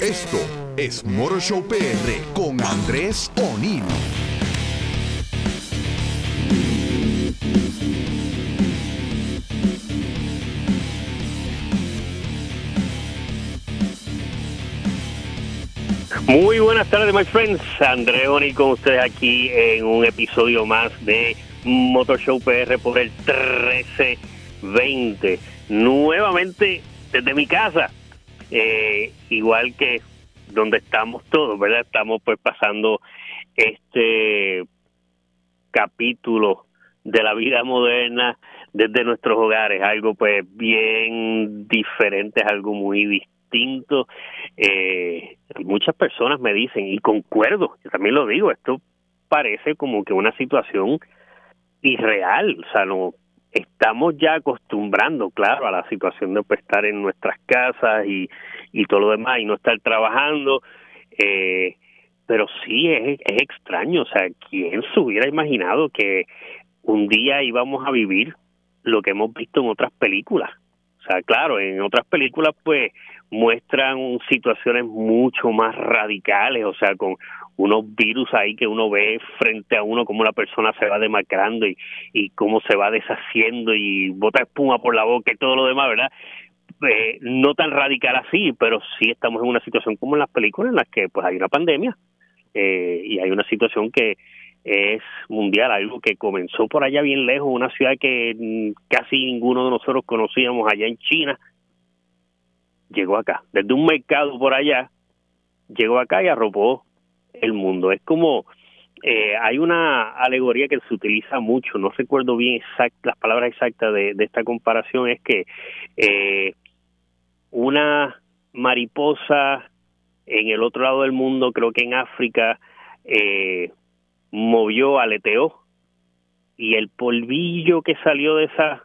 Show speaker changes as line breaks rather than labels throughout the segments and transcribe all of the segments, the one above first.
Esto es Motor Show PR con Andrés O'Neill.
Muy buenas tardes, my friends. André O'Neill con ustedes aquí en un episodio más de Motor Show PR por el 1320. Nuevamente desde mi casa, eh, igual que donde estamos todos, ¿verdad? Estamos pues pasando este capítulo de la vida moderna desde nuestros hogares, algo pues bien diferente, algo muy distinto. Eh, muchas personas me dicen, y concuerdo, yo también lo digo, esto parece como que una situación irreal, o sea, no estamos ya acostumbrando, claro, a la situación de pues, estar en nuestras casas y, y todo lo demás y no estar trabajando, eh, pero sí es, es extraño, o sea, ¿quién se hubiera imaginado que un día íbamos a vivir lo que hemos visto en otras películas? O sea, claro, en otras películas pues muestran situaciones mucho más radicales, o sea, con unos virus ahí que uno ve frente a uno, cómo la persona se va demacrando y, y cómo se va deshaciendo y bota espuma por la boca y todo lo demás, ¿verdad? Eh, no tan radical así, pero sí estamos en una situación como en las películas en las que pues hay una pandemia eh, y hay una situación que es mundial, algo que comenzó por allá bien lejos, una ciudad que mm, casi ninguno de nosotros conocíamos allá en China, llegó acá, desde un mercado por allá, llegó acá y arropó el mundo. Es como, eh, hay una alegoría que se utiliza mucho, no recuerdo bien exact, las palabras exactas de, esta comparación, es que eh, una mariposa en el otro lado del mundo, creo que en África, eh, movió, aleteó, y el polvillo que salió de esas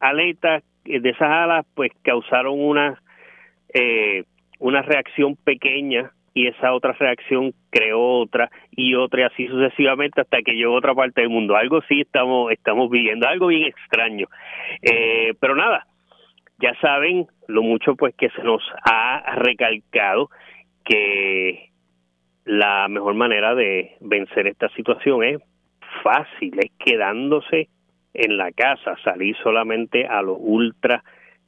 aletas, de esas alas, pues causaron una, eh, una reacción pequeña y esa otra reacción creó otra y otra y así sucesivamente hasta que llegó otra parte del mundo. Algo sí estamos, estamos viviendo, algo bien extraño. Eh, pero nada, ya saben lo mucho pues que se nos ha recalcado que la mejor manera de vencer esta situación es fácil, es quedándose en la casa, salir solamente a lo ultra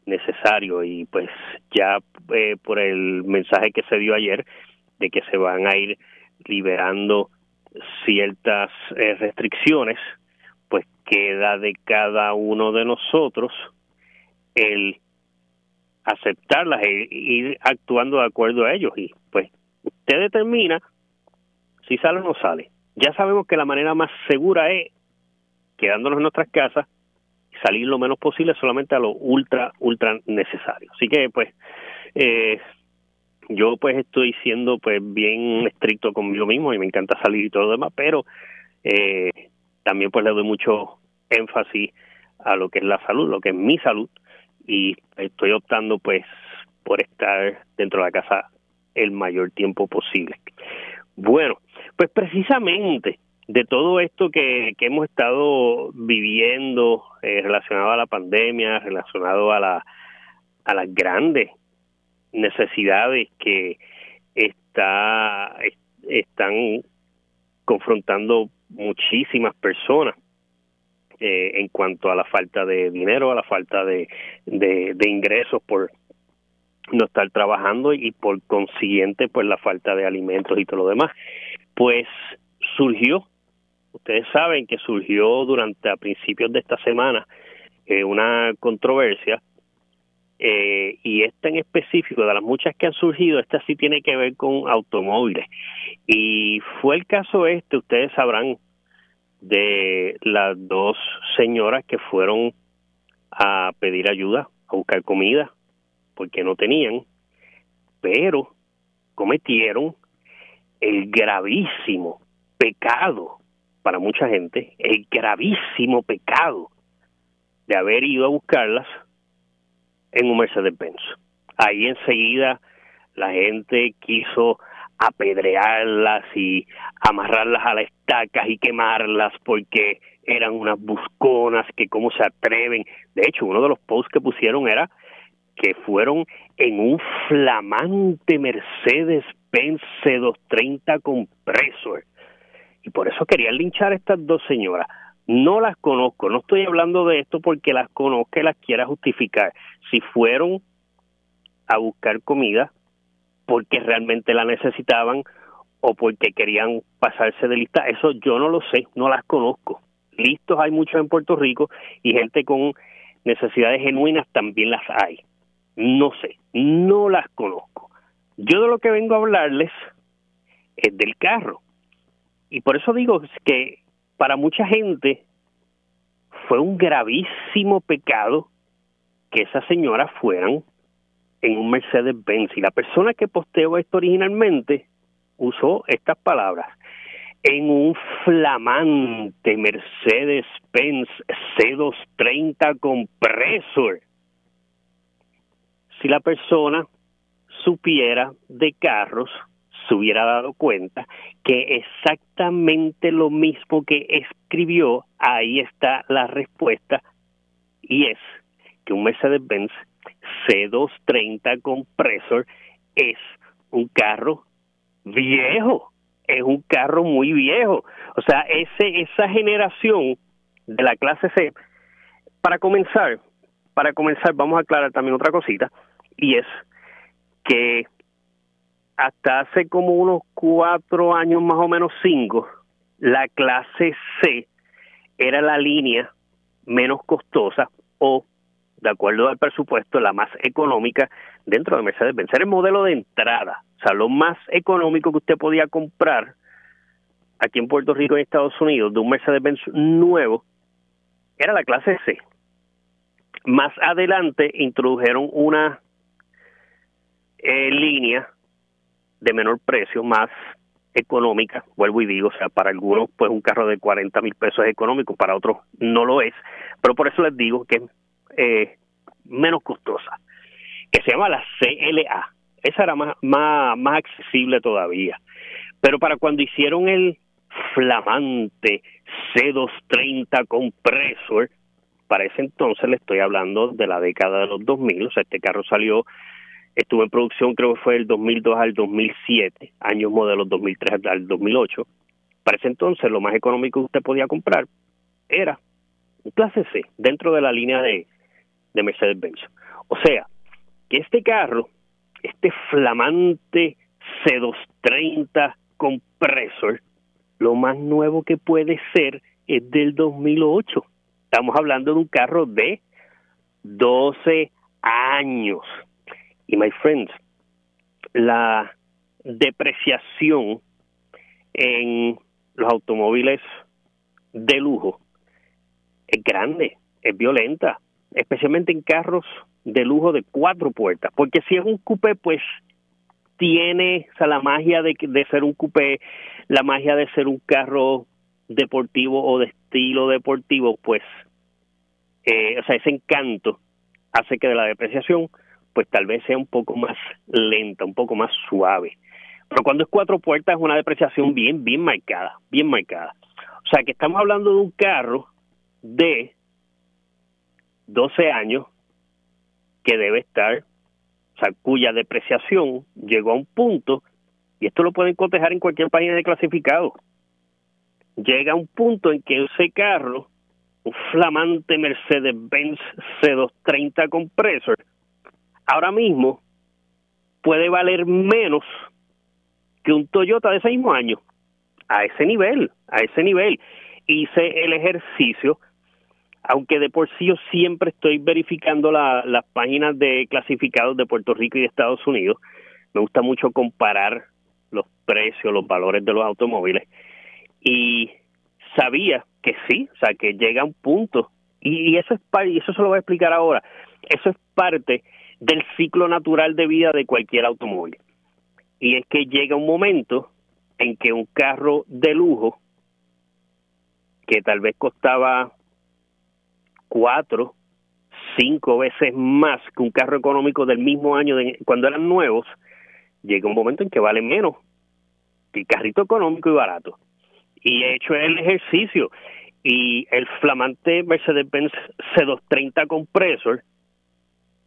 necesario y pues ya eh, por el mensaje que se dio ayer de que se van a ir liberando ciertas eh, restricciones, pues queda de cada uno de nosotros el aceptarlas e ir actuando de acuerdo a ellos y pues usted determina si sale o no sale. Ya sabemos que la manera más segura es quedándonos en nuestras casas salir lo menos posible solamente a lo ultra, ultra necesario. Así que, pues, eh, yo pues estoy siendo pues bien estricto conmigo mismo y me encanta salir y todo lo demás, pero eh, también pues le doy mucho énfasis a lo que es la salud, lo que es mi salud y estoy optando pues por estar dentro de la casa el mayor tiempo posible. Bueno, pues precisamente de todo esto que, que hemos estado viviendo eh, relacionado a la pandemia, relacionado a, la, a las grandes necesidades que está están confrontando muchísimas personas eh, en cuanto a la falta de dinero, a la falta de, de, de ingresos por no estar trabajando y por consiguiente pues la falta de alimentos y todo lo demás. Pues surgió ustedes saben que surgió durante a principios de esta semana eh, una controversia eh, y esta en específico de las muchas que han surgido esta sí tiene que ver con automóviles. Y fue el caso este ustedes sabrán de las dos señoras que fueron a pedir ayuda a buscar comida porque no tenían, pero cometieron el gravísimo pecado para mucha gente, el gravísimo pecado de haber ido a buscarlas en un Mercedes-Benz. Ahí enseguida la gente quiso apedrearlas y amarrarlas a las estacas y quemarlas porque eran unas busconas que cómo se atreven. De hecho, uno de los posts que pusieron era que fueron en un flamante Mercedes-Benz C230 Compressor. Y por eso querían linchar a estas dos señoras. No las conozco, no estoy hablando de esto porque las conozca y las quiera justificar. Si fueron a buscar comida porque realmente la necesitaban o porque querían pasarse de lista, eso yo no lo sé, no las conozco. Listos hay muchos en Puerto Rico y gente con necesidades genuinas también las hay. No sé, no las conozco. Yo de lo que vengo a hablarles es del carro. Y por eso digo que para mucha gente fue un gravísimo pecado que esas señoras fueran en un Mercedes-Benz. Y la persona que posteó esto originalmente usó estas palabras. En un flamante Mercedes-Benz C230 compresor. Si la persona supiera de carros, se hubiera dado cuenta que exactamente lo mismo que escribió, ahí está la respuesta, y es que un Mercedes-Benz C230 compresor es un carro viejo, es un carro muy viejo. O sea, ese, esa generación de la clase C, para comenzar, para comenzar, vamos a aclarar también otra cosita, y es que hasta hace como unos cuatro años, más o menos cinco, la clase C era la línea menos costosa o, de acuerdo al presupuesto, la más económica dentro de Mercedes-Benz. Era el modelo de entrada, o sea, lo más económico que usted podía comprar aquí en Puerto Rico y Estados Unidos de un Mercedes-Benz nuevo era la clase C. Más adelante introdujeron una eh, línea de menor precio, más económica, vuelvo y digo, o sea, para algunos pues un carro de 40 mil pesos es económico, para otros no lo es, pero por eso les digo que es eh, menos costosa, que se llama la CLA, esa era más, más, más accesible todavía, pero para cuando hicieron el flamante C230 compresor, para ese entonces le estoy hablando de la década de los 2000, o sea, este carro salió Estuvo en producción, creo que fue del 2002 al 2007, años modelos 2003 al 2008. Para ese entonces, lo más económico que usted podía comprar era un clase C, dentro de la línea de, de Mercedes-Benz. O sea, que este carro, este flamante C230 compresor, lo más nuevo que puede ser es del 2008. Estamos hablando de un carro de 12 años. Y my friends, la depreciación en los automóviles de lujo es grande, es violenta, especialmente en carros de lujo de cuatro puertas, porque si es un coupé, pues tiene o la magia de, de ser un coupé, la magia de ser un carro deportivo o de estilo deportivo, pues, eh, o sea, ese encanto hace que de la depreciación pues tal vez sea un poco más lenta, un poco más suave. Pero cuando es cuatro puertas es una depreciación bien, bien marcada, bien marcada. O sea que estamos hablando de un carro de 12 años que debe estar, o sea, cuya depreciación llegó a un punto, y esto lo pueden cotejar en cualquier página de clasificado, llega a un punto en que ese carro, un flamante Mercedes-Benz C230 Compressor, ahora mismo puede valer menos que un Toyota de ese mismo año. A ese nivel, a ese nivel. Hice el ejercicio, aunque de por sí yo siempre estoy verificando las páginas de clasificados de Puerto Rico y de Estados Unidos. Me gusta mucho comparar los precios, los valores de los automóviles. Y sabía que sí, o sea, que llega un punto. Y, eso es y eso se lo voy a explicar ahora. Eso es parte del ciclo natural de vida de cualquier automóvil. Y es que llega un momento en que un carro de lujo, que tal vez costaba cuatro, cinco veces más que un carro económico del mismo año cuando eran nuevos, llega un momento en que vale menos que carrito económico y barato. Y he hecho el ejercicio. Y el flamante Mercedes-Benz C230 Compressor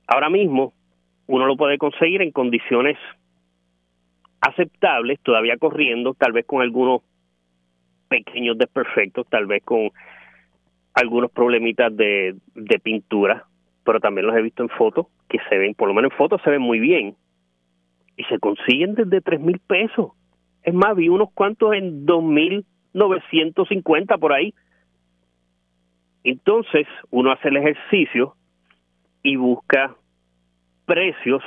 ahora mismo uno lo puede conseguir en condiciones aceptables, todavía corriendo, tal vez con algunos pequeños desperfectos, tal vez con algunos problemitas de, pintura, pero también los he visto en fotos que se ven, por lo menos en fotos se ven muy bien y se consiguen desde tres mil pesos. Es más, vi unos cuantos en dos mil novecientos cincuenta por ahí. Entonces, uno hace el ejercicio y busca precios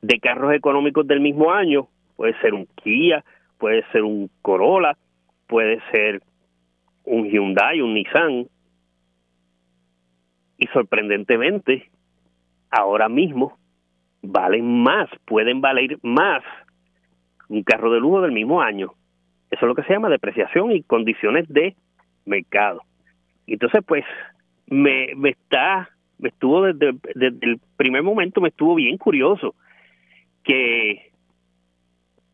de carros económicos del mismo año. Puede ser un Kia, puede ser un Corolla, puede ser un Hyundai, un Nissan. Y sorprendentemente, ahora mismo valen más, pueden valer más un carro de lujo del mismo año. Eso es lo que se llama depreciación y condiciones de mercado. Entonces, pues, me, me está, me estuvo desde, desde el primer momento, me estuvo bien curioso que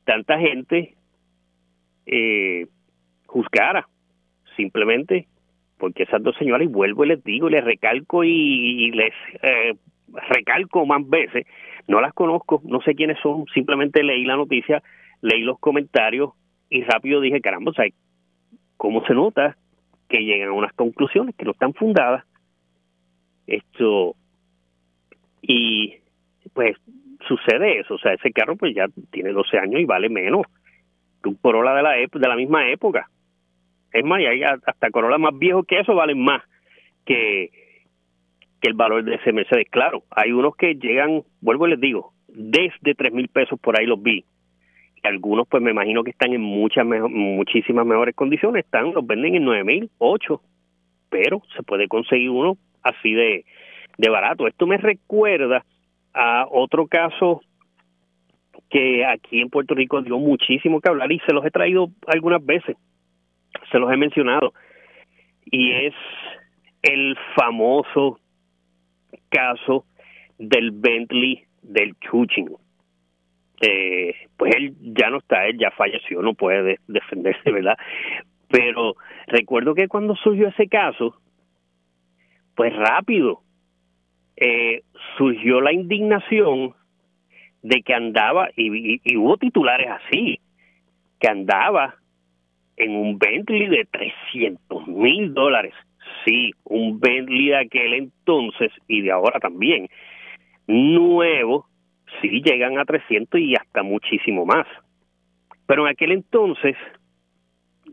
tanta gente eh, juzgara simplemente porque esas dos señoras, y vuelvo y les digo, y les recalco y, les eh, recalco más veces, no las conozco, no sé quiénes son, simplemente leí la noticia, leí los comentarios y rápido dije, caramba, ¿sabes cómo se nota que llegan a unas conclusiones que no están fundadas? Esto, y pues sucede eso, o sea, ese carro pues ya tiene 12 años y vale menos que un Corolla de la, de la misma época. Es más, y hay hasta Corolla más viejo que eso valen más que, que el valor de ese Mercedes. Claro, hay unos que llegan, vuelvo y les digo, desde tres mil pesos por ahí los vi. Y algunos, pues me imagino que están en muchas, muchísimas mejores condiciones. Están, los venden en nueve mil, ocho. Pero se puede conseguir uno así de, de barato. Esto me recuerda a otro caso que aquí en Puerto Rico dio muchísimo que hablar y se los he traído algunas veces, se los he mencionado, y es el famoso caso del Bentley del Chuching. Eh, pues él ya no está, él ya falleció, no puede defenderse, ¿verdad? Pero recuerdo que cuando surgió ese caso, pues rápido, eh, surgió la indignación de que andaba, y, y, hubo titulares así, que andaba en un Bentley de 300 mil dólares. Sí, un Bentley de aquel entonces y de ahora también, nuevo, sí llegan a 300 y hasta muchísimo más. Pero en aquel entonces,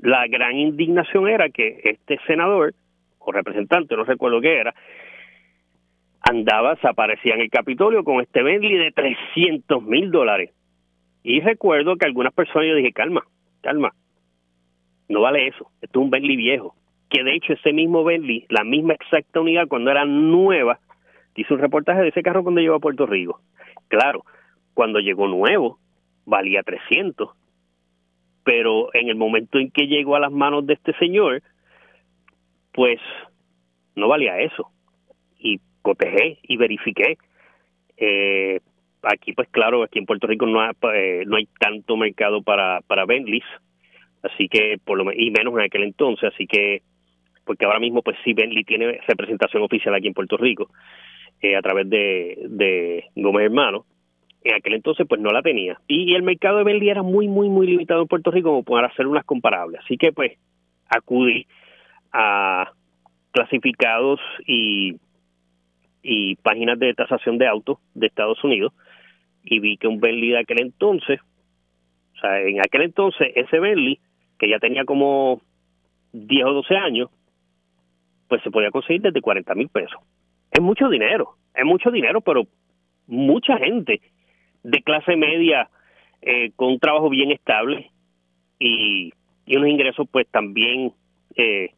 la gran indignación era que este senador o representante, no recuerdo qué era, andaba, se aparecía en el Capitolio con este Bentley de 300 mil dólares. Y recuerdo que algunas personas yo dije, calma, calma, no vale eso, esto es un Bentley viejo que de hecho ese mismo Bentley, la misma exacta unidad cuando era nueva, hizo un reportaje de ese carro cuando llegó a Puerto Rico. Claro, cuando llegó nuevo valía 300, pero en el momento en que llegó a las manos de este señor, pues no valía eso. Y cotejé y verifiqué. Eh, aquí, pues claro, aquí en Puerto Rico no, eh, no hay tanto mercado para, para Bentleys, así que, por lo y menos en aquel entonces, así que porque ahora mismo pues sí Bentley tiene representación oficial aquí en Puerto Rico eh, a través de, de Gómez Hermano. En aquel entonces pues no la tenía. Y, el mercado de Bentley era muy, muy, muy limitado en Puerto Rico como para hacer unas comparables. Así que pues acudí a clasificados y, y páginas de tasación de autos de Estados Unidos y vi que un Bentley de aquel entonces, o sea, en aquel entonces ese Bentley, que ya tenía como 10 o 12 años, pues se podía conseguir desde 40 mil pesos. Es mucho dinero, es mucho dinero, pero mucha gente de clase media eh, con un trabajo bien estable y, unos ingresos pues también eh,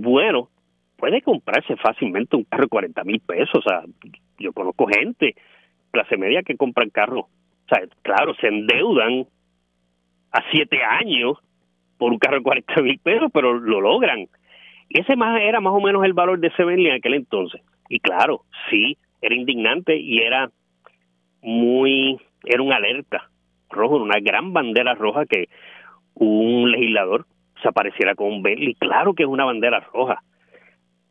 buenos, puede comprarse fácilmente un carro de 40 mil pesos. O sea, yo conozco gente, clase media, que compran carros. O sea, claro, se endeudan a siete años por un carro de 40 mil pesos, pero lo logran. Y ese más era más o menos el valor de ese Bentley en aquel entonces. Y claro, sí, era indignante y era muy, era una alerta rojo, una gran bandera roja que un legislador se apareciera con un Bentley. Claro que es una bandera roja,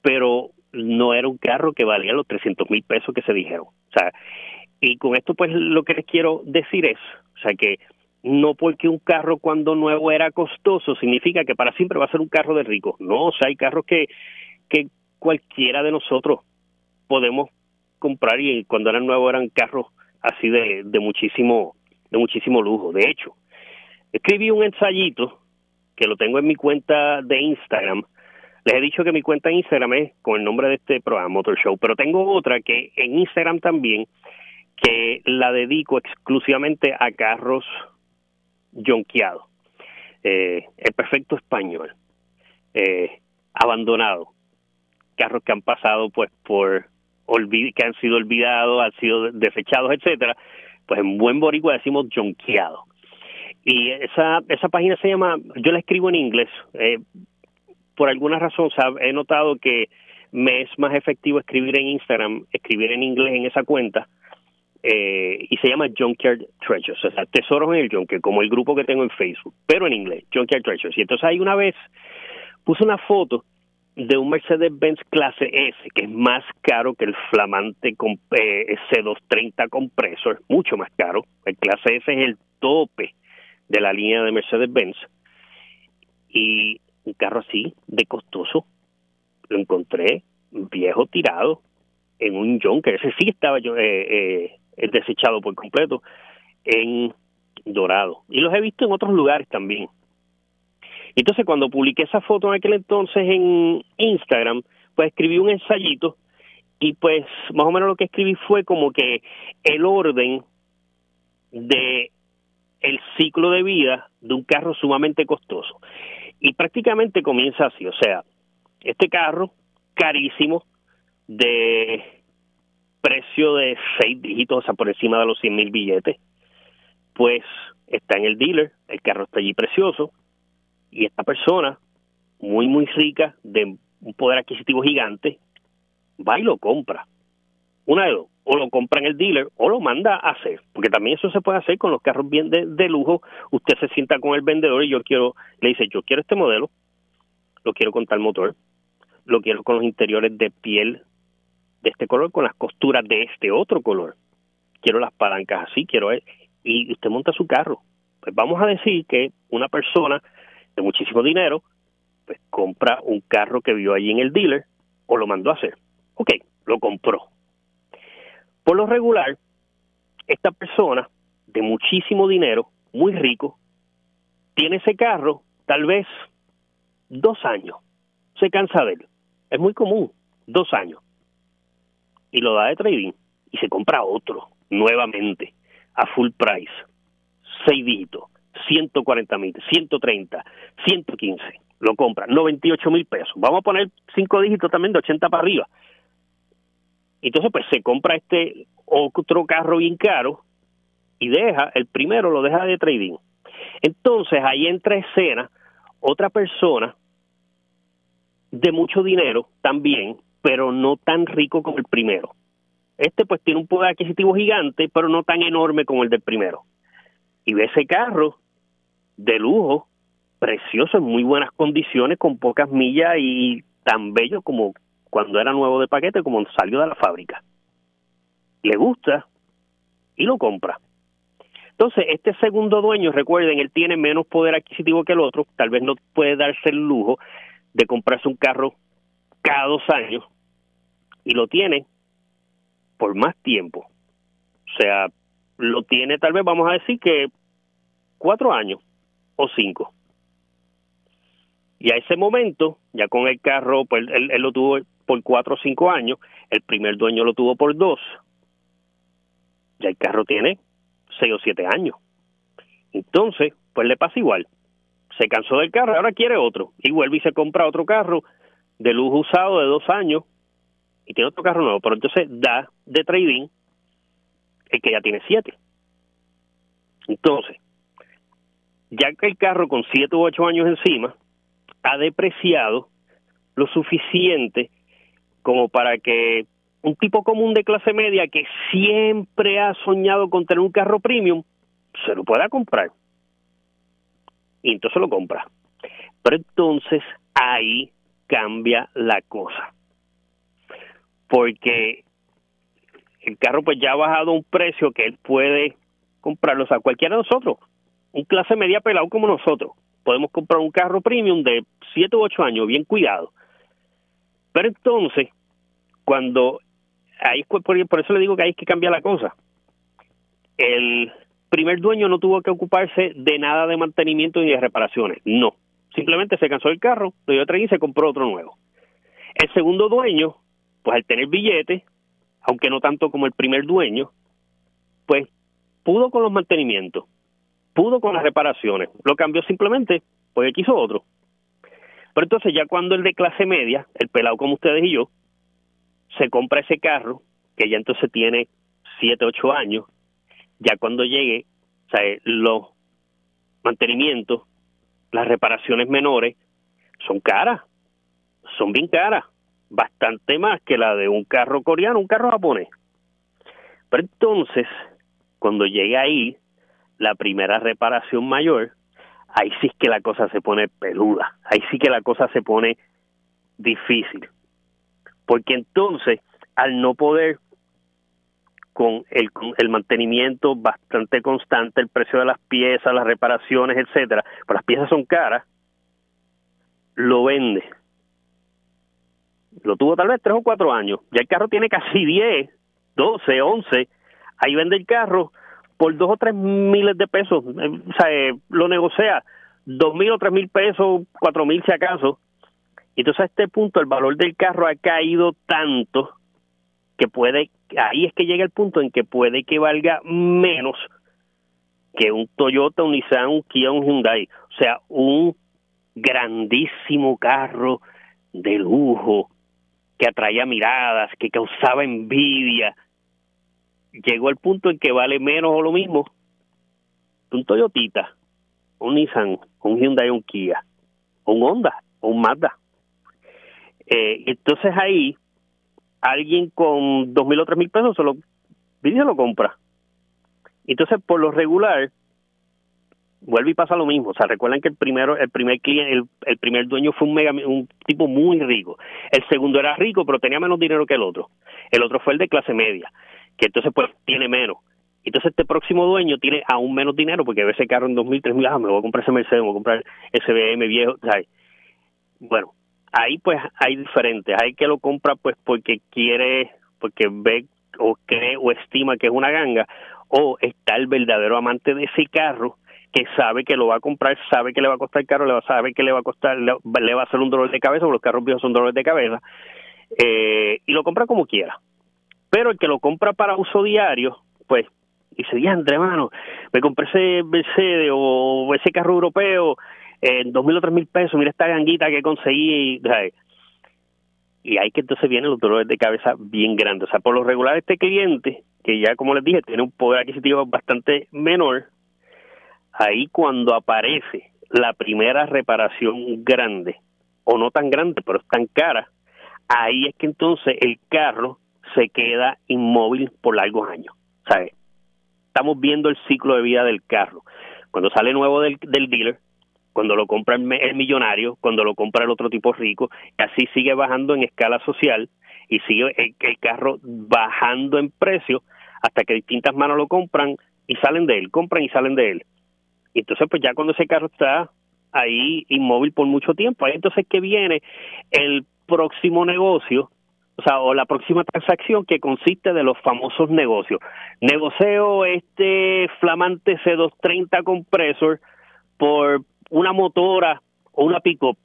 pero no era un carro que valía los 300 mil pesos que se dijeron. O sea, y con esto pues lo que les quiero decir es, o sea que no porque un carro cuando nuevo era costoso significa que para siempre va a ser un carro de rico. No, o sea, hay carros que, que cualquiera de nosotros podemos comprar y cuando eran nuevos eran carros así de, de muchísimo de muchísimo lujo. De hecho, escribí un ensayito que lo tengo en mi cuenta de Instagram. Les he dicho que mi cuenta de Instagram es con el nombre de este programa, Motor Show, pero tengo otra que en Instagram también, que la dedico exclusivamente a carros jonqueados. Eh, el perfecto español, eh, abandonado, carros que han pasado pues por que han sido olvidados, han sido desechados, etcétera, pues en buen boricua decimos jonqueado. Y esa, esa página se llama, yo la escribo en inglés, eh, por alguna razón he notado que me es más efectivo escribir en Instagram, escribir en inglés en esa cuenta, eh, y se llama Junkyard Treasures, o sea, tesoros en el junker, como el grupo que tengo en Facebook, pero en inglés, Junkyard Treasures. Y entonces ahí una vez puse una foto de un Mercedes-Benz clase S, que es más caro que el flamante eh, C230 compresor, mucho más caro. El clase S es el tope de la línea de Mercedes-Benz. Y un carro así, de costoso, lo encontré viejo tirado en un Junker. Ese sí estaba yo, eh, eh, desechado por completo en dorado. Y los he visto en otros lugares también. Entonces, cuando publiqué esa foto en aquel entonces en Instagram, pues escribí un ensayito y pues más o menos lo que escribí fue como que el orden de ciclo de vida de un carro sumamente costoso. Y prácticamente comienza así, o sea, este carro carísimo de precio de seis dígitos, o sea, por encima de los 100 mil billetes, pues está en el dealer, el carro está allí precioso, y esta persona, muy, muy rica, de un poder adquisitivo gigante, va y lo compra. Una de dos, o lo compra en el dealer o lo manda a hacer, porque también eso se puede hacer con los carros bien de, de lujo. Usted se sienta con el vendedor y yo quiero, le dice, yo quiero este modelo, lo quiero con tal motor, lo quiero con los interiores de piel de este color, con las costuras de este otro color. Quiero las palancas así, quiero... Y usted monta su carro. Pues vamos a decir que una persona de muchísimo dinero, pues compra un carro que vio allí en el dealer o lo mandó a hacer. Ok, lo compró. Por lo regular, esta persona de muchísimo dinero, muy rico, tiene ese carro tal vez dos años. Se cansa de él. Es muy común, dos años. Y lo da de trading y se compra otro nuevamente a full price, seis dígitos 140 mil, 130, 115, lo compra, 98 mil pesos. Vamos a poner cinco dígitos también de 80 para arriba. Entonces, pues se compra este otro carro bien caro y deja, el primero lo deja de trading. Entonces, ahí entra escena otra persona de mucho dinero también, pero no tan rico como el primero. Este pues tiene un poder adquisitivo gigante, pero no tan enorme como el del primero. Y ve ese carro de lujo, precioso, en muy buenas condiciones, con pocas millas y tan bello como cuando era nuevo de paquete, como salió de la fábrica. Le gusta y lo compra. Entonces, este segundo dueño, recuerden, él tiene menos poder adquisitivo que el otro, tal vez no puede darse el lujo de comprarse un carro cada dos años y lo tiene por más tiempo. O sea, lo tiene tal vez, vamos a decir que cuatro años o cinco. Y a ese momento, ya con el carro, pues él, lo tuvo por cuatro o cinco años, el primer dueño lo tuvo por dos. Ya el carro tiene seis o siete años. Entonces, pues le pasa igual. Se cansó del carro, ahora quiere otro. Y vuelve y se compra otro carro de lujo usado de dos años y tiene otro carro nuevo. Pero entonces da de trading el que ya tiene siete. Entonces, ya que el carro con 7 u 8 años encima ha depreciado lo suficiente como para que un tipo común de clase media que siempre ha soñado con tener un carro premium se lo pueda comprar. Y entonces lo compra. Pero entonces ahí cambia la cosa. Porque el carro pues ya ha bajado un precio que él puede comprarlo, o sea, cualquiera de nosotros, un clase media pelado como nosotros, podemos comprar un carro premium de 7 u 8 años, bien cuidado. Pero entonces, cuando ahí por eso le digo que hay que cambiar la cosa. El primer dueño no tuvo que ocuparse de nada de mantenimiento ni de reparaciones, no. Simplemente se cansó el carro, lo dio a y se compró otro nuevo. El segundo dueño, pues al tener billete, aunque no tanto como el primer dueño, pues pudo con los mantenimientos, pudo con las reparaciones, lo cambió simplemente porque quiso otro. Pero entonces ya cuando el de clase media, el pelado como ustedes y yo, se compra ese carro, que ya entonces tiene 7, 8 años, ya cuando llegue, sea, los mantenimientos, las reparaciones menores, son caras, son bien caras, bastante más que la de un carro coreano, un carro japonés. Pero entonces, cuando llega ahí, la primera reparación mayor, ahí sí es que la cosa se pone peluda, ahí sí que la cosa se pone difícil. Porque entonces, al no poder con el, el mantenimiento bastante constante, el precio de las piezas, las reparaciones, etcétera, pues las piezas son caras, lo vende. Lo tuvo tal vez tres o cuatro años. Ya el carro tiene casi diez, doce, once. Ahí vende el carro por dos o tres miles de pesos. Eh, o sea, eh, lo negocia dos mil o tres mil pesos, cuatro mil si acaso. Entonces a este punto el valor del carro ha caído tanto que puede, ahí es que llega el punto en que puede que valga menos que un Toyota, un Nissan, un Kia, un Hyundai. O sea, un grandísimo carro de lujo que atraía miradas, que causaba envidia. Llegó el punto en que vale menos o lo mismo un Toyotita, un Nissan, un Hyundai, un Kia, un Honda, un Mazda. Eh, entonces ahí alguien con dos mil o tres mil pesos se lo se lo compra. Entonces, por lo regular, vuelve y pasa lo mismo. O sea, recuerdan que el primero, el primer cliente, el, primer dueño fue un mega, un tipo muy rico. El segundo era rico, pero tenía menos dinero que el otro. El otro fue el de clase media, que entonces pues tiene menos. Entonces este próximo dueño tiene aún menos dinero porque ve ese carro en dos mil, tres mil, ah, me voy a comprar ese Mercedes, me voy a comprar ese BM viejo, ¿sabes? Bueno, ahí pues hay diferentes. Hay que lo compra pues porque quiere, porque ve o cree o estima que es una ganga, o está el verdadero amante de ese carro que sabe que lo va a comprar, sabe que le va a costar caro, le va, sabe que le va a costar, le, va a hacer un dolor de cabeza, porque los carros viejos son dolores de cabeza, eh, y lo compra como quiera. Pero el que lo compra para uso diario, pues dice, André, hermano, me compré ese Mercedes o ese carro europeo dos mil o tres mil pesos, mira esta ganguita que conseguí. Y hay que entonces vienen los dolores de cabeza bien grandes. O sea, por lo regular este cliente, que ya como les dije, tiene un poder adquisitivo bastante menor, ahí cuando aparece la primera reparación grande, o no tan grande, pero es tan cara, ahí es que entonces el carro se queda inmóvil por largos años. ¿sabes? Estamos viendo el ciclo de vida del carro. Cuando sale nuevo del, del dealer, cuando lo compra el, millonario, cuando lo compra el otro tipo rico, así sigue bajando en escala social y sigue el, carro bajando en precio hasta que distintas manos lo compran y salen de él, compran y salen de él. Y entonces, pues ya cuando ese carro está ahí inmóvil por mucho tiempo, entonces que viene el próximo negocio, o sea, o la próxima transacción que consiste de los famosos negocios. Negocio este flamante C230 compresor por una motora o una pick-up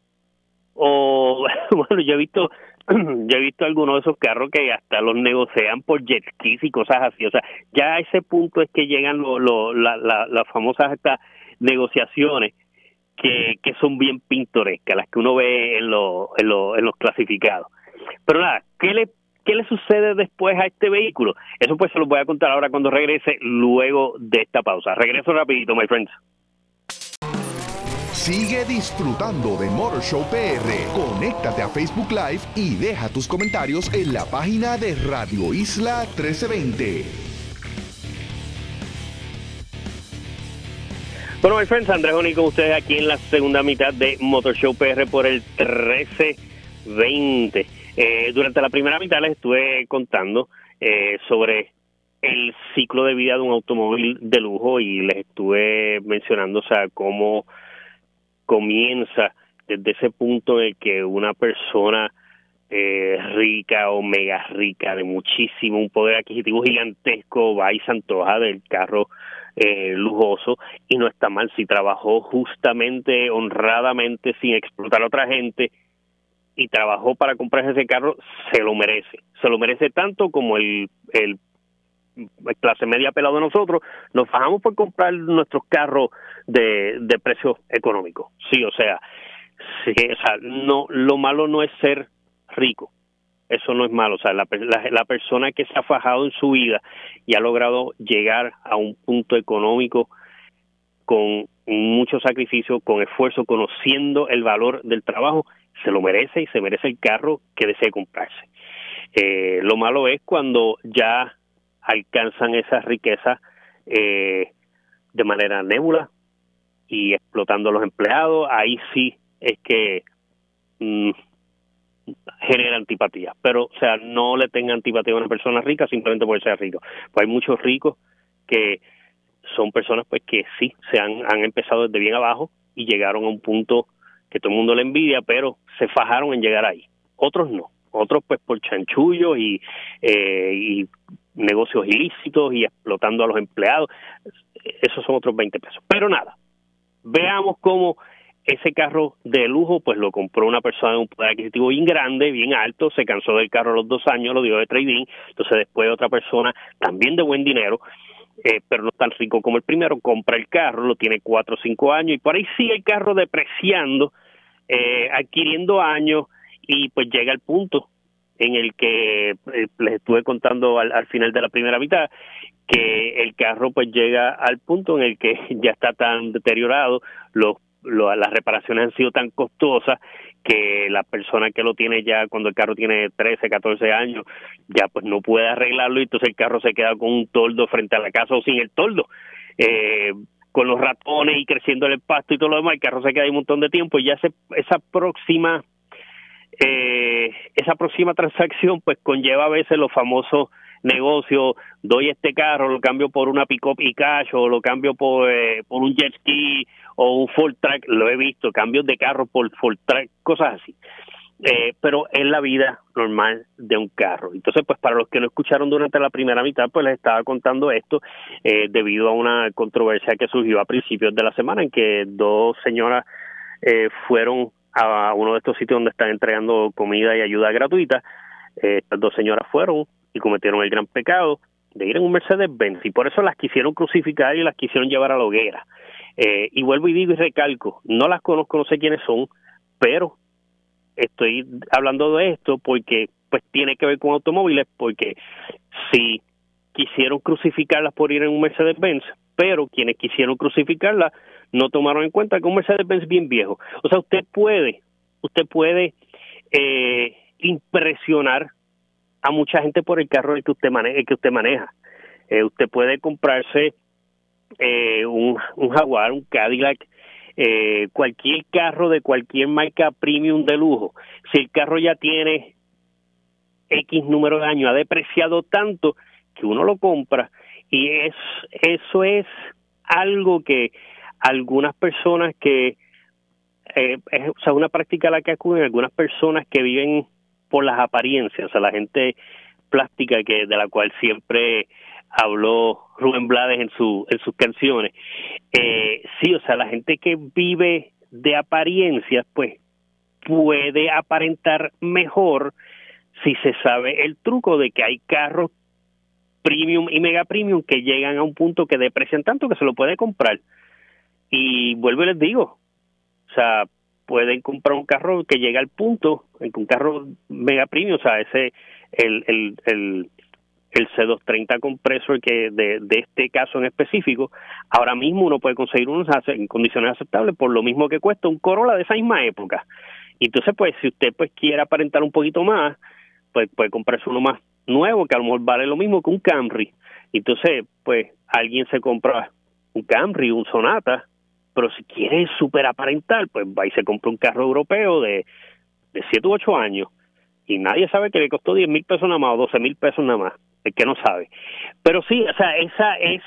o bueno yo he visto yo he visto algunos de esos carros que hasta los negocian por jet skis y cosas así o sea ya a ese punto es que llegan lo, lo, la, las famosas estas negociaciones que, que son bien pintorescas las que uno ve en, lo, en, lo, en los clasificados pero nada qué le ¿Qué le sucede después a este vehículo? Eso pues se lo voy a contar ahora cuando regrese luego de esta pausa. Regreso rapidito, my friends.
Sigue disfrutando de Motor Show PR. Conéctate a Facebook Live y deja tus comentarios en la página de Radio Isla 1320.
Bueno, my friends, Andrés con ustedes aquí en la segunda mitad de Motor Show PR por el 1320. Eh, durante la primera mitad les estuve contando eh, sobre el ciclo de vida de un automóvil de lujo y les estuve mencionando, o sea, cómo comienza desde ese punto en que una persona eh, rica o mega rica, de muchísimo, un poder adquisitivo gigantesco, va y se antoja del carro eh, lujoso y no está mal si trabajó justamente, honradamente, sin explotar a otra gente y trabajó para comprarse ese carro, se lo merece. Se lo merece tanto como el, el clase media pelado de nosotros, nos bajamos por comprar nuestros carros de, de precio económico. Sí, o sea, o sea, no, lo malo no es ser rico, eso no es malo. O sea, la, la, persona que se ha fajado en su vida y ha logrado llegar a un punto económico con mucho sacrificio, con esfuerzo, conociendo el valor del trabajo, se lo merece y se merece el carro que desee comprarse. Eh, lo malo es cuando ya alcanzan esa riqueza eh, de manera nébula y explotando a los empleados, ahí sí es que mm, genera antipatía. Pero, o sea, no le tenga antipatía a una persona rica simplemente por ser rico. Pues hay muchos ricos que son personas pues que sí, se han, han empezado desde bien abajo y llegaron a un punto que todo el mundo le envidia, pero se fajaron en llegar ahí. Otros no. Otros pues por chanchullo y, eh, y negocios ilícitos y explotando a los empleados. Esos son otros 20 pesos. Pero nada, veamos cómo ese carro de lujo, pues lo compró una persona de un poder adquisitivo bien grande, bien alto, se cansó del carro a los dos años, lo dio de trading, entonces después otra persona también de buen dinero, eh, pero no tan rico como el primero, compra el carro, lo tiene cuatro o cinco años y por ahí sigue el carro depreciando, eh, adquiriendo años y pues llega el punto en el que eh, les estuve contando al, al final de la primera mitad que el carro pues llega al punto en el que ya está tan deteriorado, los las reparaciones han sido tan costosas que la persona que lo tiene ya cuando el carro tiene 13, 14 años, ya pues no puede arreglarlo y entonces el carro se queda con un toldo frente a la casa o sin el toldo. Eh, con los ratones y creciendo el pasto y todo lo demás, el carro se queda ahí un montón de tiempo y ya esa próxima eh, esa próxima transacción pues conlleva a veces los famosos negocios, doy este carro, lo cambio por una pick-up y cash o lo cambio por, eh, por un jet ski o un full track, lo he visto, cambios de carro por full track, cosas así. Eh, pero es la vida normal de un carro. Entonces, pues para los que no escucharon durante la primera mitad, pues les estaba contando esto eh, debido a una controversia que surgió a principios de la semana en que dos señoras eh, fueron a uno de estos sitios donde están entregando comida y ayuda gratuita. Eh, estas dos señoras fueron y cometieron el gran pecado de ir en un Mercedes-Benz y por eso las quisieron crucificar y las quisieron llevar a la hoguera. Eh, y vuelvo y digo y recalco, no las conozco, no sé quiénes son, pero estoy hablando de esto porque pues tiene que ver con automóviles, porque si quisieron crucificarlas por ir en un Mercedes-Benz, pero quienes quisieron crucificarlas no tomaron en cuenta que un Mercedes-Benz bien viejo. O sea, usted puede, usted puede eh, impresionar a mucha gente por el carro que usted maneja. Que usted maneja. Eh, usted puede comprarse eh, un, un Jaguar, un Cadillac, eh, cualquier carro de cualquier marca premium de lujo, si el carro ya tiene X número de años, ha depreciado tanto que uno lo compra y es eso es algo que algunas personas que eh, es o sea, una práctica a la que acuden algunas personas que viven por las apariencias, o sea, la gente plástica que de la cual siempre habló Rubén Blades en, su, en sus canciones. Eh, sí, o sea, la gente que vive de apariencias, pues puede aparentar mejor si se sabe el truco de que hay carros premium y mega premium que llegan a un punto que deprecian tanto que se lo puede comprar. Y vuelvo y les digo, o sea, pueden comprar un carro que llega al punto, un carro mega premium, o sea, ese, el, el, el el C230 compresor que de, de, este caso en específico, ahora mismo uno puede conseguir unos en condiciones aceptables por lo mismo que cuesta un Corolla de esa misma época. Y entonces, pues, si usted pues quiere aparentar un poquito más, pues puede comprarse uno más nuevo que a lo mejor vale lo mismo que un Camry. Entonces, pues, alguien se compra un Camry, un Sonata, pero si quiere super aparentar, pues va y se compra un carro europeo de, de 7 u 8 años y nadie sabe que le costó 10 mil pesos nada más o 12 mil pesos nada más el que no sabe. Pero sí, o sea, esa es,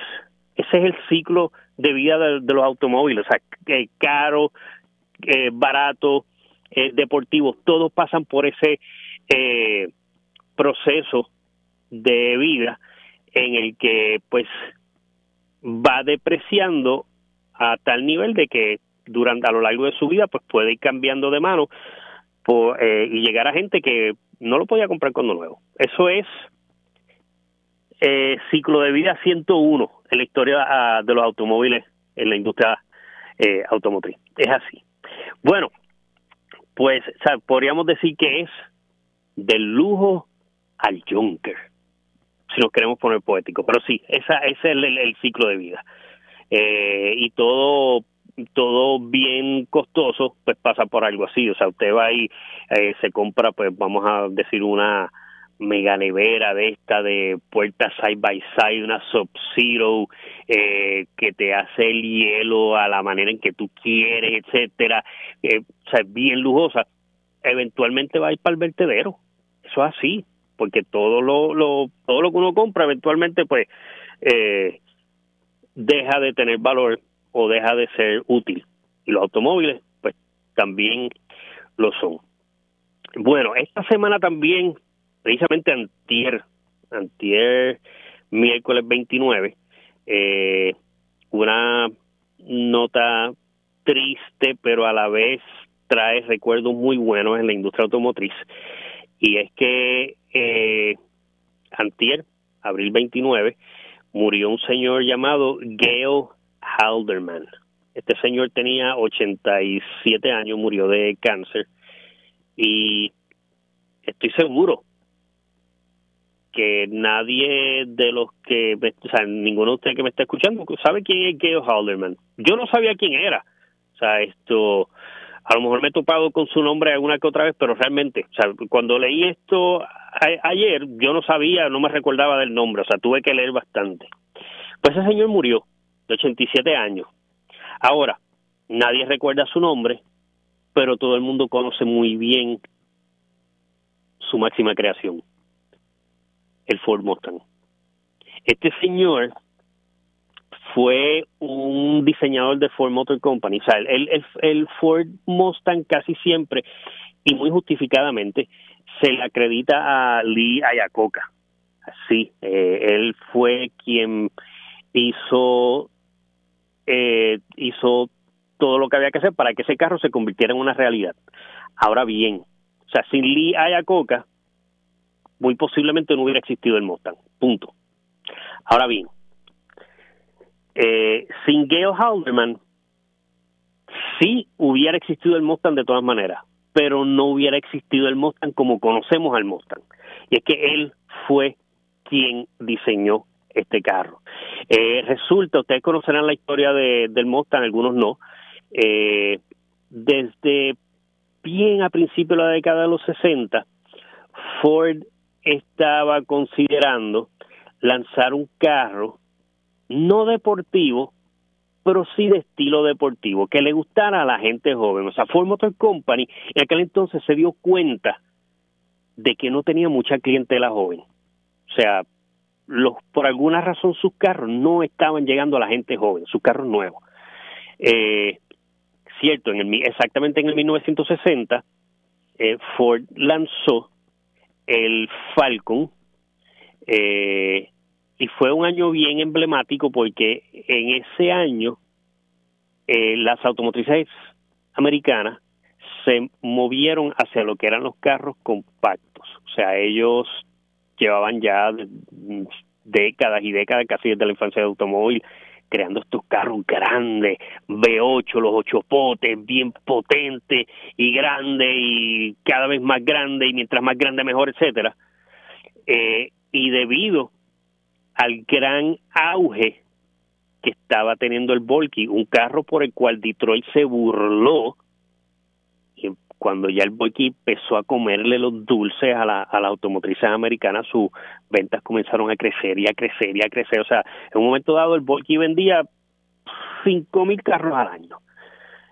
ese es el ciclo de vida de, los automóviles, o sea, eh, caro, barato, eh, deportivo, todos pasan por ese eh, proceso de vida en el que pues va depreciando a tal nivel de que durante a lo largo de su vida pues puede ir cambiando de mano eh, y llegar a gente que no lo podía comprar cuando nuevo. Eso es eh, ciclo de vida 101 en la historia ah, de los automóviles en la industria eh, automotriz. Es así. Bueno, pues podríamos decir que es del lujo al Junker, si nos queremos poner poético. Pero sí, esa, ese es el, ciclo de vida. Eh, y todo todo bien costoso, pues pasa por algo así. O sea, usted va y eh, se compra, pues vamos a decir, una mega nevera de esta de puertas side by side, una Sub-Zero eh, que te hace el hielo a la manera en que tú quieres, etcétera. Eh, o sea, es bien lujosa. Eventualmente va a ir para el vertedero. Eso es así, porque todo lo, lo todo lo que uno compra eventualmente pues eh, deja de tener valor o deja de ser útil. Y los automóviles, pues también lo son. Bueno, esta semana también, precisamente antier, antier, miércoles 29, eh, una nota triste, pero a la vez trae recuerdos muy buenos en la industria automotriz. Y es que eh, antier, abril 29, murió un señor llamado Gail Halderman. Este señor tenía 87 años, murió de cáncer y estoy seguro que nadie de los que, o sea, ninguno de ustedes que me está escuchando sabe quién es Gail Halderman. Yo no sabía quién era. O sea, esto, a lo mejor me he topado con su nombre alguna que otra vez, pero realmente, o sea, cuando leí esto ayer, yo no sabía, no me recordaba del nombre, o sea, tuve que leer bastante. Pues ese señor murió de 87 años. Ahora, nadie recuerda su nombre, pero todo el mundo conoce muy bien su máxima creación, el Ford Mustang. Este señor fue un diseñador de Ford Motor Company. O sea, el, el, Ford Mustang casi siempre y muy justificadamente se le acredita a Lee Ayacoca. Sí, eh, él fue quien hizo eh, hizo todo lo que había que hacer para que ese carro se convirtiera en una realidad. Ahora bien, o sea, sin Lee Ayacoca, muy posiblemente no hubiera existido el Mustang. Punto. Ahora bien, eh, sin Gail Halderman, sí hubiera existido el Mustang de todas maneras, pero no hubiera existido el Mustang como conocemos al Mustang. Y es que él fue quien diseñó este carro. Eh, resulta, ustedes conocerán la historia de, del Mustang, algunos no. Eh, desde bien a principios de la década de los 60, Ford estaba considerando lanzar un carro no deportivo, pero sí de estilo deportivo, que le gustara a la gente joven. O sea, Ford Motor Company en aquel entonces se dio cuenta de que no tenía mucha clientela joven. O sea, los, por alguna razón sus carros no estaban llegando a la gente joven, sus carros nuevos. Eh, cierto, en el, exactamente en el 1960, eh, Ford lanzó el Falcon eh, y fue un año bien emblemático porque en ese año eh, las automotrices americanas se movieron hacia lo que eran los carros compactos, o sea, ellos llevaban ya décadas y décadas casi desde la infancia del automóvil creando estos carros grandes, V8, los ocho potes, bien potentes y grandes y cada vez más grandes y mientras más grande mejor, etcétera. Eh, y debido al gran auge que estaba teniendo el Volky, un carro por el cual Detroit se burló cuando ya el Volky empezó a comerle los dulces a la, a la automotriz americana, sus ventas comenzaron a crecer y a crecer y a crecer. O sea, en un momento dado el Volky vendía cinco mil carros al año.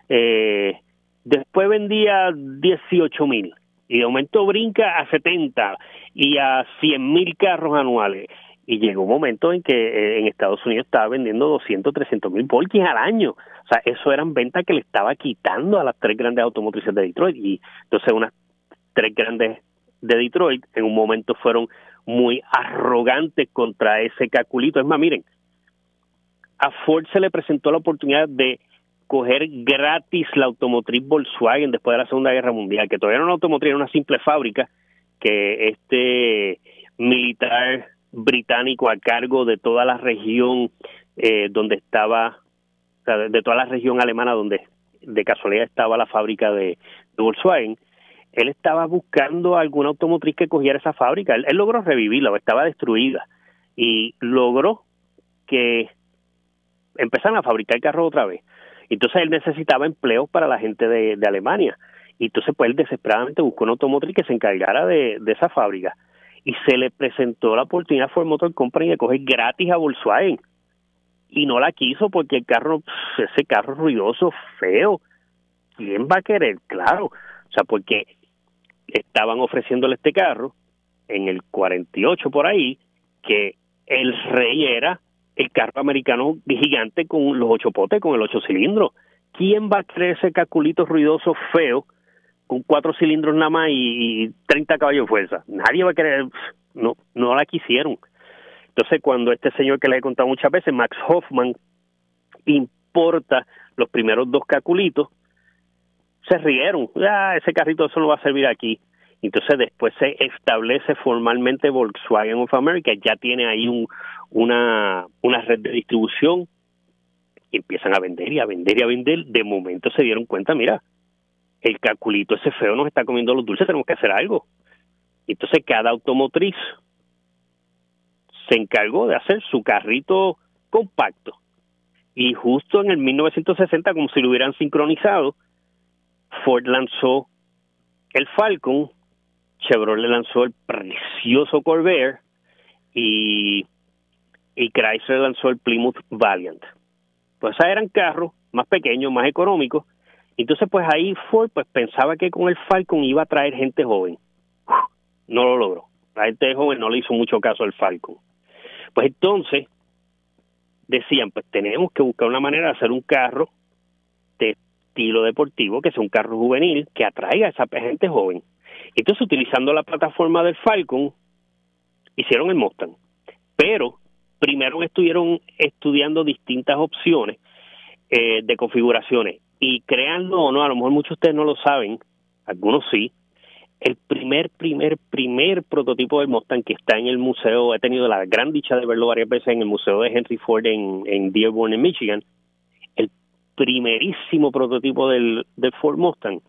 Eh, después vendía 18 mil y de momento brinca a 70 y a 100 mil carros anuales. Y llegó un momento en que eh, en Estados Unidos estaba vendiendo 200, 300 mil Volkswagen al año. O sea, eso eran ventas que le estaba quitando a las tres grandes automotrices de Detroit. Y entonces unas tres grandes de Detroit en un momento fueron muy arrogantes contra ese calculito. Es más, miren, a Ford se le presentó la oportunidad de coger gratis la automotriz Volkswagen después de la Segunda Guerra Mundial, que todavía era una automotriz, era una simple fábrica que este militar británico a cargo de toda la región eh, donde estaba, de toda la región alemana donde de casualidad estaba la fábrica de, Volkswagen, él estaba buscando alguna automotriz que cogiera esa fábrica. Él, logró revivirla, estaba destruida y logró que empezaran a fabricar carros otra vez. Entonces él necesitaba empleos para la gente de, Alemania. Y entonces pues él desesperadamente buscó una automotriz que se encargara de, esa fábrica. Y se le presentó la oportunidad a Ford Motor Company de coger gratis a Volkswagen. Y no la quiso porque el carro, ese carro ruidoso, feo. ¿Quién va a querer? Claro. O sea, porque estaban ofreciéndole este carro en el 48 por ahí, que el rey era el carro americano gigante con los ocho potes, con el ocho cilindros. ¿Quién va a creer ese calculito ruidoso feo con cuatro cilindros nada más y, 30 caballos de fuerza? Nadie va a querer, no, no la quisieron. Entonces, cuando este señor que le he contado muchas veces, Max Hoffman, importa los primeros dos calculitos, se rieron. Ah, ese carrito eso no va a servir aquí. Entonces después se establece formalmente Volkswagen of America, ya tiene ahí un, una, una red de distribución y empiezan a vender y a vender y a vender. De momento se dieron cuenta, mira, el calculito ese feo nos está comiendo los dulces, tenemos que hacer algo. Entonces cada automotriz se encargó de hacer su carrito compacto. Y justo en el 1960, como si lo hubieran sincronizado, Ford lanzó el Falcon Chevrolet lanzó el precioso Corvair y, Chrysler lanzó el Plymouth Valiant. Pues esos eran carros más pequeños, más económicos. Entonces, pues ahí Ford pues pensaba que con el Falcon iba a traer gente joven. No lo logró. La gente joven no le hizo mucho caso al Falcon. Pues entonces decían, pues tenemos que buscar una manera de hacer un carro de estilo deportivo, que sea un carro juvenil, que atraiga a esa gente joven. Entonces, utilizando la plataforma del Falcon, hicieron el Mustang. Pero primero estuvieron estudiando distintas opciones eh, de configuraciones. Y créanlo o no, a lo mejor muchos de ustedes no lo saben, algunos sí, el primer, primer, primer prototipo del Mustang que está en el museo, he tenido la gran dicha de verlo varias veces en el museo de Henry Ford en, Dearborn, en Michigan, el primerísimo prototipo del, del Ford Mustang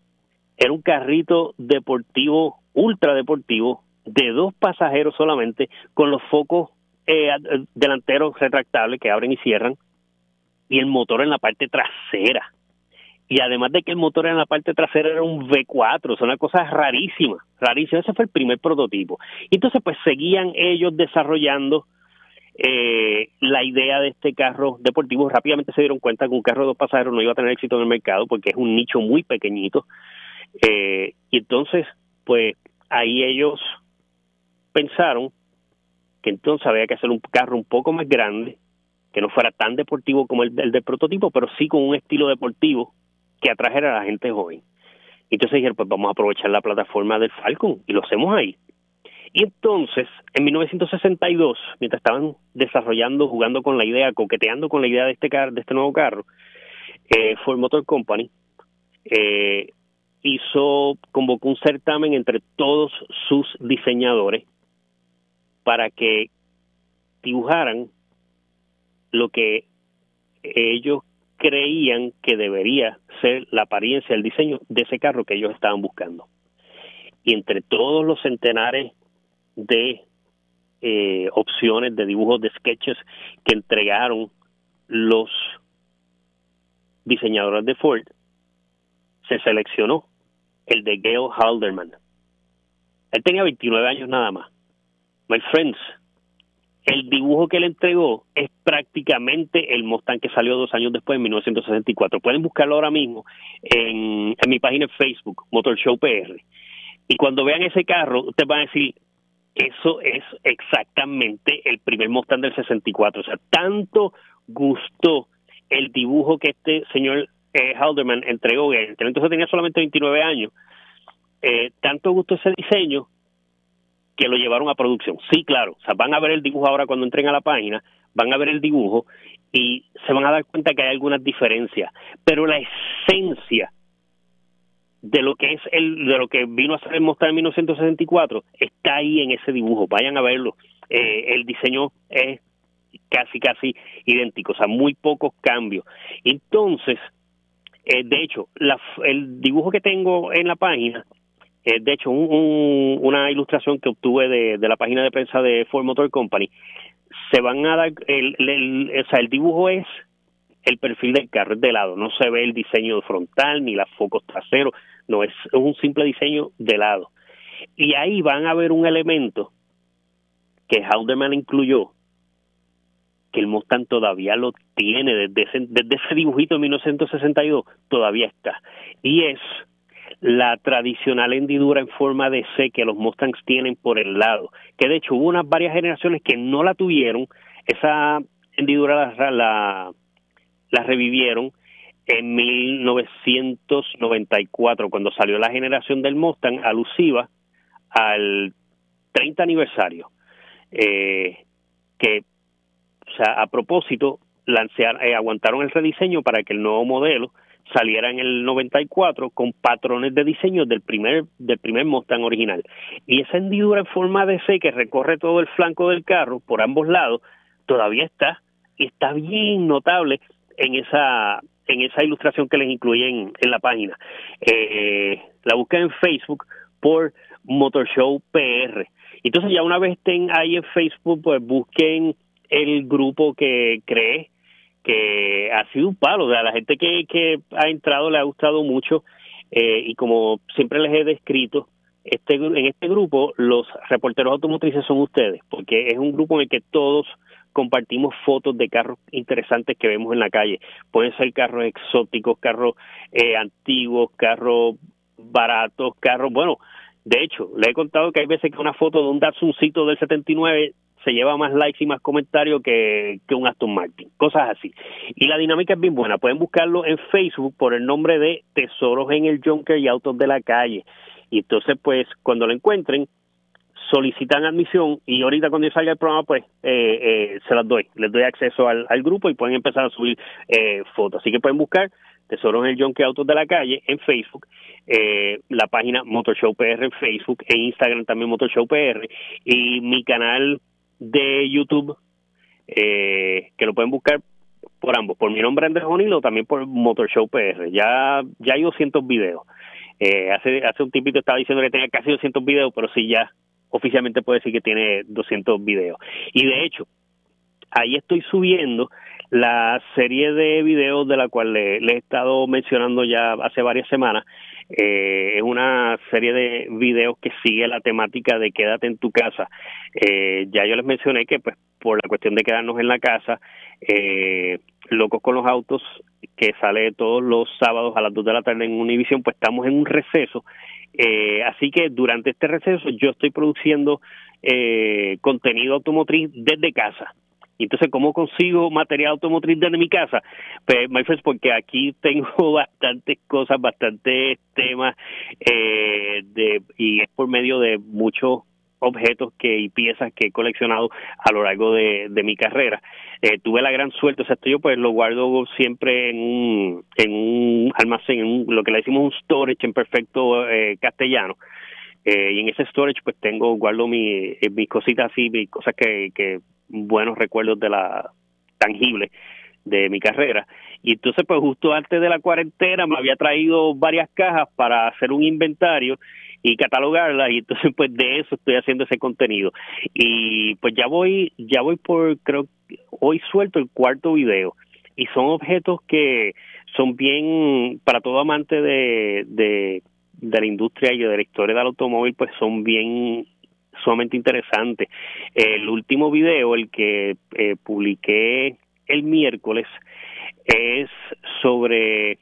era un carrito deportivo, ultra deportivo, de dos pasajeros solamente, con los focos eh, delanteros retractables que abren y cierran, y el motor en la parte trasera. Y además de que el motor en la parte trasera era un V4, es una cosa rarísima, rarísima. Ese fue el primer prototipo. Entonces, pues seguían ellos desarrollando eh, la idea de este carro deportivo. Rápidamente se dieron cuenta que un carro de dos pasajeros no iba a tener éxito en el mercado porque es un nicho muy pequeñito. Eh, y entonces, pues ahí ellos pensaron que entonces había que hacer un carro un poco más grande, que no fuera tan deportivo como el, del prototipo, pero sí con un estilo deportivo que atrajera a la gente joven. Entonces dijeron, pues vamos a aprovechar la plataforma del Falcon y lo hacemos ahí. Y entonces, en 1962, mientras estaban desarrollando, jugando con la idea, coqueteando con la idea de este, de este nuevo carro, eh, Ford Motor Company eh, hizo, convocó un certamen entre todos sus diseñadores para que dibujaran lo que ellos creían que debería ser la apariencia, el diseño de ese carro que ellos estaban buscando. Y entre todos los centenares de eh, opciones de dibujos de sketches que entregaron los diseñadores de Ford, se seleccionó el de Gail Halderman. Él tenía 29 años nada más. My friends, el dibujo que le entregó es prácticamente el Mustang que salió dos años después, en 1964. Pueden buscarlo ahora mismo en, en mi página de Facebook, Motor Show PR. Y cuando vean ese carro, ustedes van a decir, eso es exactamente el primer Mustang del 64. O sea, tanto gustó el dibujo que este señor eh, Halderman entregó, que entonces tenía solamente 29 años, eh, tanto gustó ese diseño que lo llevaron a producción. Sí, claro, o sea, van a ver el dibujo ahora cuando entren a la página, van a ver el dibujo y se van a dar cuenta que hay algunas diferencias, pero la esencia de lo que es el de lo que vino a Mustang en 1964 está ahí en ese dibujo. Vayan a verlo. Eh, el diseño es casi casi idéntico. O sea muy pocos cambios. Entonces eh, de hecho la, el dibujo que tengo en la página es de hecho un, una ilustración que obtuve de, la página de prensa de Ford Motor Company se van a dar el, o sea el dibujo es el perfil del carro de lado, no se ve el diseño frontal ni los focos traseros, no, es, un simple diseño de lado. Y ahí van a ver un elemento que Haldeman incluyó, que el Mustang todavía lo tiene desde ese, desde ese dibujito de 1962, todavía está. Y es la tradicional hendidura en forma de C que los Mustangs tienen por el lado, que de hecho hubo unas varias generaciones que no la tuvieron, esa hendidura la, la, la revivieron en 1994, cuando salió la generación del Mustang, alusiva al 30 aniversario, eh, que, o sea, a propósito, lancear, eh, aguantaron el rediseño para que el nuevo modelo saliera en el 94 con patrones de diseño del primer del primer Mustang original. Y esa hendidura en forma de C que recorre todo el flanco del carro por ambos lados todavía está y está bien notable en esa en esa ilustración que les incluyen en la página. Eh, la busquen en Facebook por Motor Show PR. Entonces ya una vez estén ahí en Facebook, pues busquen el grupo que cree que ha sido un palo. a la gente que, que ha entrado le ha gustado mucho eh, y como siempre les he descrito, este, en este grupo los reporteros automotrices son ustedes, porque es un grupo en el que todos compartimos fotos de carros interesantes que vemos en la calle. Pueden ser carros exóticos, carros eh, antiguos, carros baratos, carros, bueno, de hecho, le he contado que hay veces que una foto de un Datsuncito del 79 se lleva más likes y más comentarios que, un Aston Martin, cosas así. Y la dinámica es bien buena, pueden buscarlo en Facebook por el nombre de Tesoros en el Junker y Autos de la Calle. Y entonces, pues, cuando lo encuentren, solicitan admisión y ahorita cuando yo salga el programa pues eh, eh, se las doy, les doy acceso al, grupo y pueden empezar a subir eh, fotos, así que pueden buscar Tesoros en el John que Autos de la Calle en Facebook, la página Motor Show PR en Facebook e Instagram también Motor Show PR y mi canal de YouTube que lo pueden buscar por ambos, por mi nombre Andrés Onilo o también por Motor Show PR, ya, ya hay 200 videos. hace, hace un tipito estaba diciendo que tenía casi 200 videos, pero sí ya oficialmente puede decir que tiene 200 videos. Y de hecho, ahí estoy subiendo la serie de videos de la cual le, he estado mencionando ya hace varias semanas. Eh, es una serie de videos que sigue la temática de quédate en tu casa. Eh, ya yo les mencioné que pues por la cuestión de quedarnos en la casa, eh, Locos con los Autos, que sale todos los sábados a las 2 de la tarde en Univision, pues estamos en un receso eh, así que durante este receso yo estoy produciendo eh, contenido automotriz desde casa. Entonces, ¿cómo consigo material automotriz desde mi casa? Pues, my friends, porque aquí tengo bastantes cosas, bastantes temas, eh, de, y es por medio de muchos objetos que y piezas que he coleccionado a lo largo de, mi carrera. Eh, tuve la gran suerte, o sea, esto yo pues lo guardo siempre en un, en un almacén, en lo que le decimos un storage en perfecto eh, castellano. Eh, y en ese storage pues tengo, guardo mi, mis cositas así, mis cosas que, que buenos recuerdos de la tangible de mi carrera. Y entonces, pues justo antes de la cuarentena me había traído varias cajas para hacer un inventario y catalogarlas y entonces pues de eso estoy haciendo ese contenido y pues ya voy ya voy por creo hoy suelto el cuarto video y son objetos que son bien para todo amante de, de, de la industria y de la historia del automóvil pues son bien sumamente interesantes el último video el que eh, publiqué el miércoles es sobre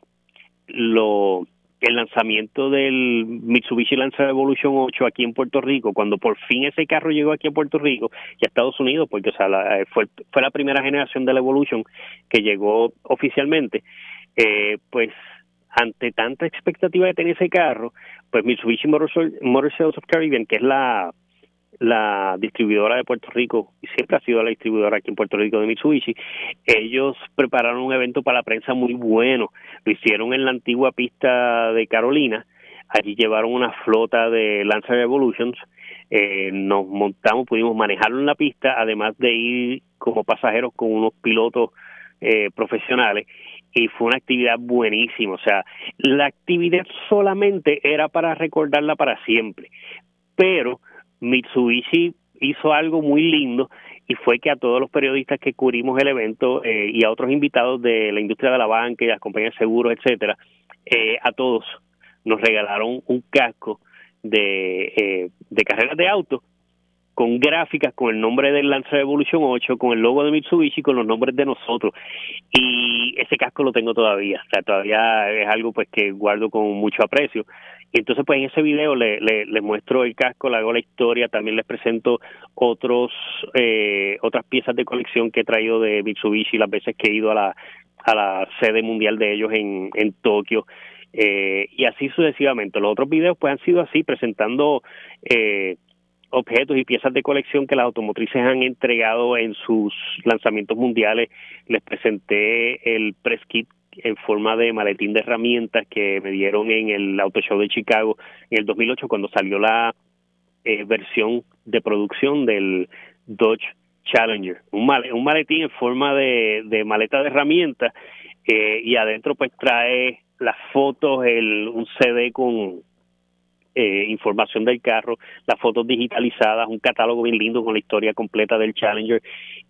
lo el lanzamiento del Mitsubishi Lancer Evolution 8 aquí en Puerto Rico, cuando por fin ese carro llegó aquí a Puerto Rico y a Estados Unidos, porque o sea, eh, fue, fue la primera generación del Evolution que llegó oficialmente, eh, pues ante tanta expectativa de tener ese carro, pues Mitsubishi Motorcycles of Caribbean, que es la la distribuidora de Puerto Rico, y siempre ha sido la distribuidora aquí en Puerto Rico de Mitsubishi, ellos prepararon un evento para la prensa muy bueno, lo hicieron en la antigua pista de Carolina, allí llevaron una flota de Lancer Evolutions, eh, nos montamos, pudimos manejarlo en la pista, además de ir como pasajeros con unos pilotos eh, profesionales, y fue una actividad buenísima, o sea, la actividad solamente era para recordarla para siempre, pero Mitsubishi hizo algo muy lindo y fue que a todos los periodistas que cubrimos el evento eh, y a otros invitados de la industria de la banca y las compañías de seguros, etcétera, eh, a todos nos regalaron un casco de, eh, de carreras de auto con gráficas con el nombre del Lancer Evolution 8, con el logo de Mitsubishi, con los nombres de nosotros. Y ese casco lo tengo todavía, o sea, todavía es algo pues que guardo con mucho aprecio. Y entonces pues en ese video le, les muestro el casco, le hago la historia, también les presento otros eh, otras piezas de colección que he traído de Mitsubishi las veces que he ido a la, a la sede mundial de ellos en, en Tokio. Eh, y así sucesivamente. Los otros videos pues han sido así, presentando eh, objetos y piezas de colección que las automotrices han entregado en sus lanzamientos mundiales. Les presenté el press kit en forma de maletín de herramientas que me dieron en el Auto Show de Chicago en el 2008 cuando salió la eh, versión de producción del Dodge Challenger. Un, un maletín en forma de, de maleta de herramientas eh, y adentro pues trae las fotos, el, un CD con eh, información del carro, las fotos digitalizadas, un catálogo bien lindo con la historia completa del Challenger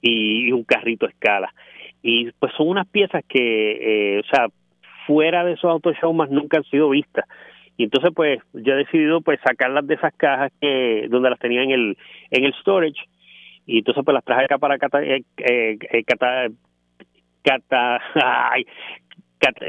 y, un carrito a escala. Y pues son unas piezas que, eh, o sea, fuera de esos auto show más nunca han sido vistas. Y entonces pues yo he decidido pues sacarlas de esas cajas que donde las tenía en el en el storage y entonces pues las traje acá para cata, eh, eh, eh cata, ay,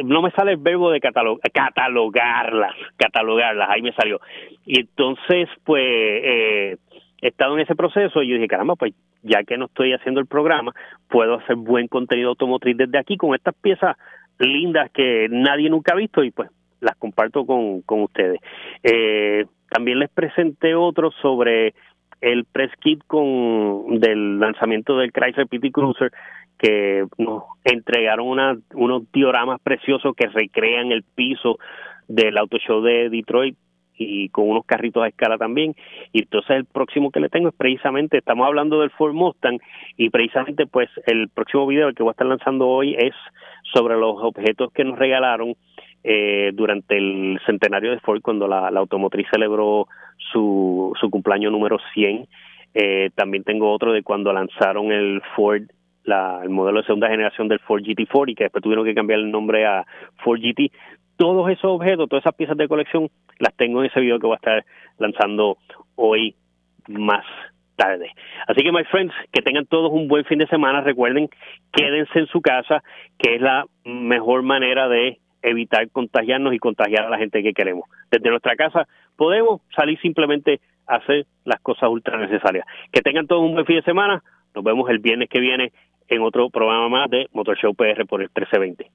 no me sale el verbo de catalogarlas, catalogarlas, ahí me salió. Y entonces, pues, eh, he estado en ese proceso y yo dije, caramba, pues ya que no estoy haciendo el programa, puedo hacer buen contenido automotriz desde aquí con estas piezas lindas que nadie nunca ha visto y pues las comparto con, con ustedes. Eh, también les presenté otro sobre el press kit con del lanzamiento del Chrysler PT Cruiser que nos entregaron una, unos dioramas preciosos que recrean el piso del auto show de Detroit y con unos carritos a escala también. Y entonces el próximo que le tengo es precisamente, estamos hablando del Ford Mustang y precisamente pues el próximo video que voy a estar lanzando hoy es sobre los objetos que nos regalaron eh, durante el centenario de Ford cuando la, automotriz celebró su, su cumpleaños número 100. Eh, también tengo otro de cuando lanzaron el Ford la, el modelo de segunda generación del Ford GT40 y que después tuvieron que cambiar el nombre a Ford GT. Todos esos objetos, todas esas piezas de colección, las tengo en ese video que voy a estar lanzando hoy más tarde. Así que, my friends, que tengan todos un buen fin de semana. Recuerden, quédense en su casa, que es la mejor manera de evitar contagiarnos y contagiar a la gente que queremos. Desde nuestra casa podemos salir simplemente a hacer las cosas ultra necesarias. Que tengan todos un buen fin de semana. Nos vemos el viernes que viene en otro programa más de Motor Show PR por el 1320.